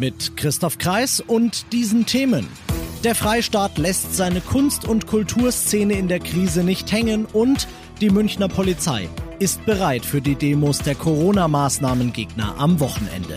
Mit Christoph Kreis und diesen Themen. Der Freistaat lässt seine Kunst- und Kulturszene in der Krise nicht hängen und die Münchner Polizei ist bereit für die Demos der Corona-Maßnahmengegner am Wochenende.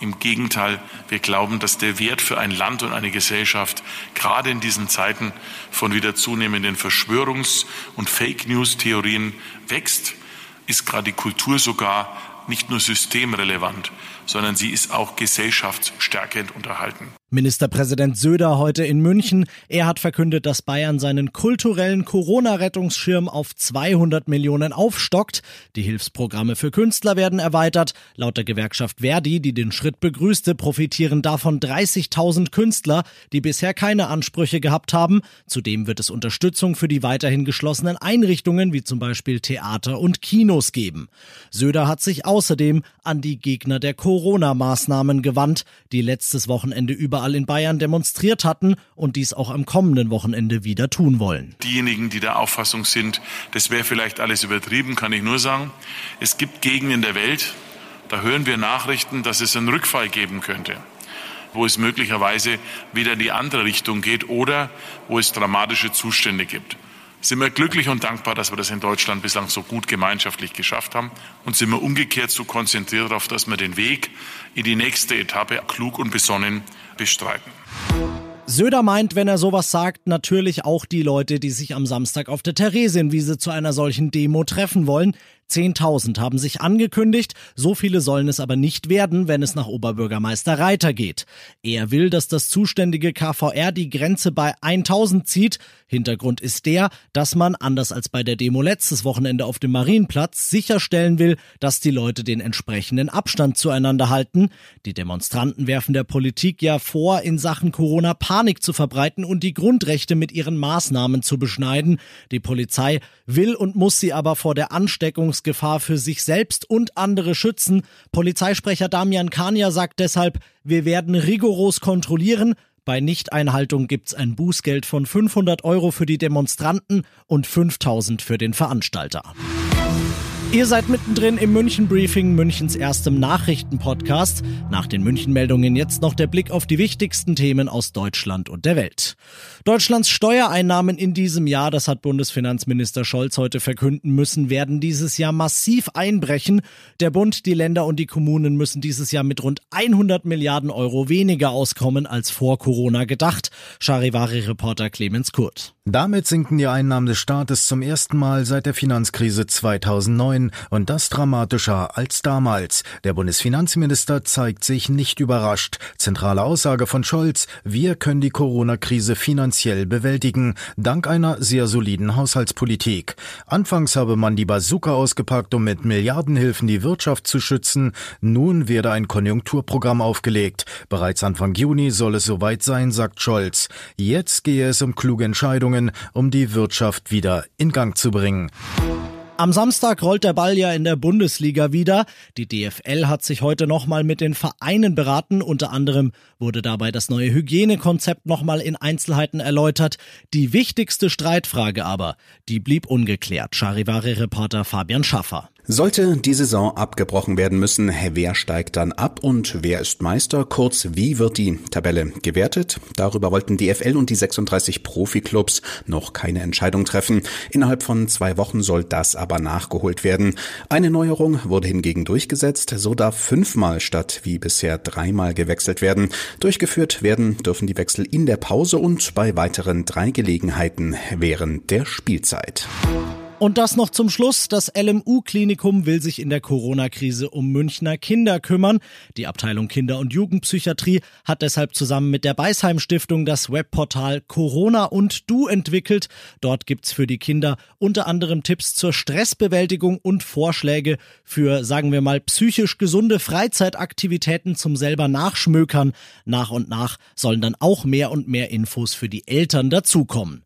Im Gegenteil, wir glauben, dass der Wert für ein Land und eine Gesellschaft gerade in diesen Zeiten von wieder zunehmenden Verschwörungs- und Fake-News-Theorien wächst, ist gerade die Kultur sogar nicht nur systemrelevant, sondern sie ist auch gesellschaftsstärkend unterhalten. Ministerpräsident Söder heute in München. Er hat verkündet, dass Bayern seinen kulturellen Corona-Rettungsschirm auf 200 Millionen aufstockt. Die Hilfsprogramme für Künstler werden erweitert. Laut der Gewerkschaft Verdi, die den Schritt begrüßte, profitieren davon 30.000 Künstler, die bisher keine Ansprüche gehabt haben. Zudem wird es Unterstützung für die weiterhin geschlossenen Einrichtungen wie zum Beispiel Theater und Kinos geben. Söder hat sich außerdem an die Gegner der Corona-Maßnahmen gewandt, die letztes Wochenende überall in Bayern demonstriert hatten und dies auch am kommenden Wochenende wieder tun wollen. Diejenigen, die der Auffassung sind, das wäre vielleicht alles übertrieben, kann ich nur sagen, es gibt Gegenden der Welt, da hören wir Nachrichten, dass es einen Rückfall geben könnte wo es möglicherweise wieder in die andere Richtung geht oder wo es dramatische Zustände gibt sind wir glücklich und dankbar, dass wir das in Deutschland bislang so gut gemeinschaftlich geschafft haben und sind wir umgekehrt so konzentriert darauf, dass wir den Weg in die nächste Etappe klug und besonnen bestreiten. Söder meint, wenn er sowas sagt, natürlich auch die Leute, die sich am Samstag auf der Theresienwiese zu einer solchen Demo treffen wollen. 10.000 haben sich angekündigt, so viele sollen es aber nicht werden, wenn es nach Oberbürgermeister Reiter geht. Er will, dass das zuständige KVR die Grenze bei 1.000 zieht. Hintergrund ist der, dass man, anders als bei der Demo letztes Wochenende auf dem Marienplatz, sicherstellen will, dass die Leute den entsprechenden Abstand zueinander halten. Die Demonstranten werfen der Politik ja vor, in Sachen Corona Panik zu verbreiten und die Grundrechte mit ihren Maßnahmen zu beschneiden. Die Polizei will und muss sie aber vor der Ansteckung Ansteckungsgefahr für sich selbst und andere schützen. Polizeisprecher Damian Kania sagt deshalb, wir werden rigoros kontrollieren. Bei Nichteinhaltung gibt's ein Bußgeld von 500 Euro für die Demonstranten und 5000 für den Veranstalter. Ihr seid mittendrin im München Briefing, Münchens erstem Nachrichtenpodcast. Nach den München-Meldungen jetzt noch der Blick auf die wichtigsten Themen aus Deutschland und der Welt. Deutschlands Steuereinnahmen in diesem Jahr, das hat Bundesfinanzminister Scholz heute verkünden müssen, werden dieses Jahr massiv einbrechen. Der Bund, die Länder und die Kommunen müssen dieses Jahr mit rund 100 Milliarden Euro weniger auskommen als vor Corona gedacht. Charivari-Reporter Clemens Kurt. Damit sinken die Einnahmen des Staates zum ersten Mal seit der Finanzkrise 2009 und das dramatischer als damals. Der Bundesfinanzminister zeigt sich nicht überrascht. Zentrale Aussage von Scholz, wir können die Corona-Krise finanziell bewältigen, dank einer sehr soliden Haushaltspolitik. Anfangs habe man die Bazooka ausgepackt, um mit Milliardenhilfen die Wirtschaft zu schützen. Nun werde ein Konjunkturprogramm aufgelegt. Bereits Anfang Juni soll es soweit sein, sagt Scholz. Jetzt gehe es um kluge Entscheidungen um die Wirtschaft wieder in Gang zu bringen. Am Samstag rollt der Ball ja in der Bundesliga wieder. Die DFL hat sich heute nochmal mit den Vereinen beraten. Unter anderem wurde dabei das neue Hygienekonzept nochmal in Einzelheiten erläutert. Die wichtigste Streitfrage aber, die blieb ungeklärt. Charivari-Reporter Fabian Schaffer. Sollte die Saison abgebrochen werden müssen, wer steigt dann ab und wer ist Meister? Kurz, wie wird die Tabelle gewertet? Darüber wollten die FL und die 36 Profiklubs noch keine Entscheidung treffen. Innerhalb von zwei Wochen soll das aber nachgeholt werden. Eine Neuerung wurde hingegen durchgesetzt. So darf fünfmal statt wie bisher dreimal gewechselt werden. Durchgeführt werden dürfen die Wechsel in der Pause und bei weiteren drei Gelegenheiten während der Spielzeit. Und das noch zum Schluss. Das LMU-Klinikum will sich in der Corona-Krise um Münchner Kinder kümmern. Die Abteilung Kinder- und Jugendpsychiatrie hat deshalb zusammen mit der Beisheim Stiftung das Webportal Corona und Du entwickelt. Dort gibt's für die Kinder unter anderem Tipps zur Stressbewältigung und Vorschläge für, sagen wir mal, psychisch gesunde Freizeitaktivitäten zum selber Nachschmökern. Nach und nach sollen dann auch mehr und mehr Infos für die Eltern dazukommen.